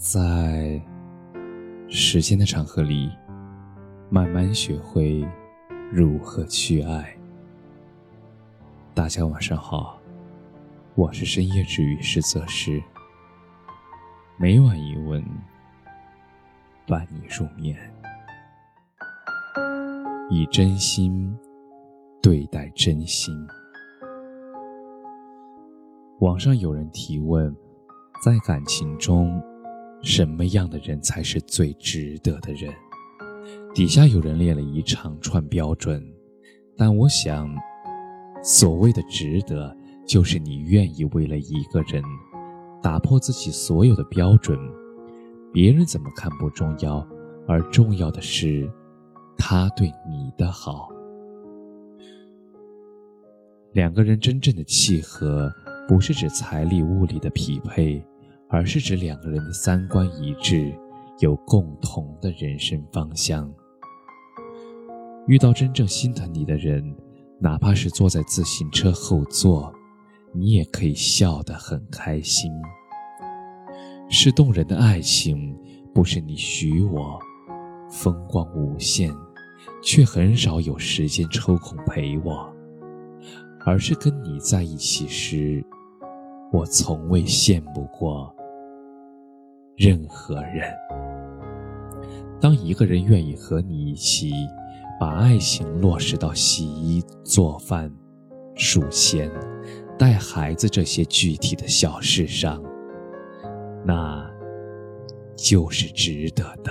在时间的长河里，慢慢学会如何去爱。大家晚上好，我是深夜治愈师泽师，每晚一问，伴你入眠，以真心对待真心。网上有人提问，在感情中，什么样的人才是最值得的人？底下有人列了一长串标准，但我想，所谓的值得，就是你愿意为了一个人，打破自己所有的标准。别人怎么看不重要，而重要的是，他对你的好。两个人真正的契合。不是指财力物力的匹配，而是指两个人的三观一致，有共同的人生方向。遇到真正心疼你的人，哪怕是坐在自行车后座，你也可以笑得很开心。是动人的爱情，不是你许我风光无限，却很少有时间抽空陪我，而是跟你在一起时。我从未羡慕过任何人。当一个人愿意和你一起把爱情落实到洗衣、做饭、数钱、带孩子这些具体的小事上，那就是值得的。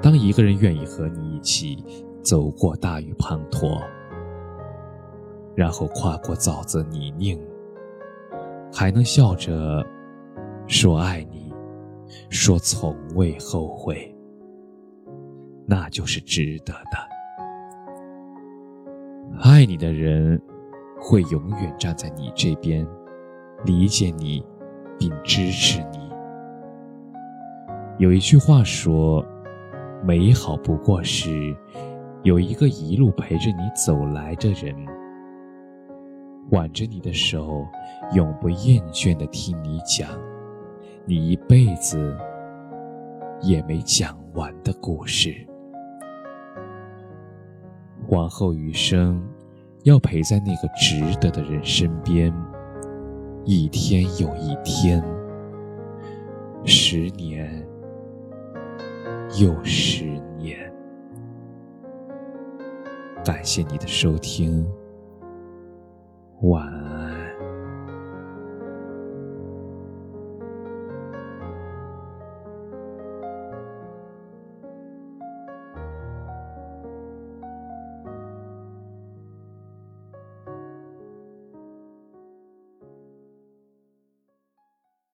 当一个人愿意和你一起走过大雨滂沱，然后跨过沼泽泥泞。还能笑着说爱你，说从未后悔，那就是值得的。爱你的人会永远站在你这边，理解你，并支持你。有一句话说：“美好不过是有一个一路陪着你走来的人。”挽着你的手，永不厌倦的听你讲，你一辈子也没讲完的故事。往后余生，要陪在那个值得的人身边，一天又一天，十年又十年。感谢你的收听。晚安。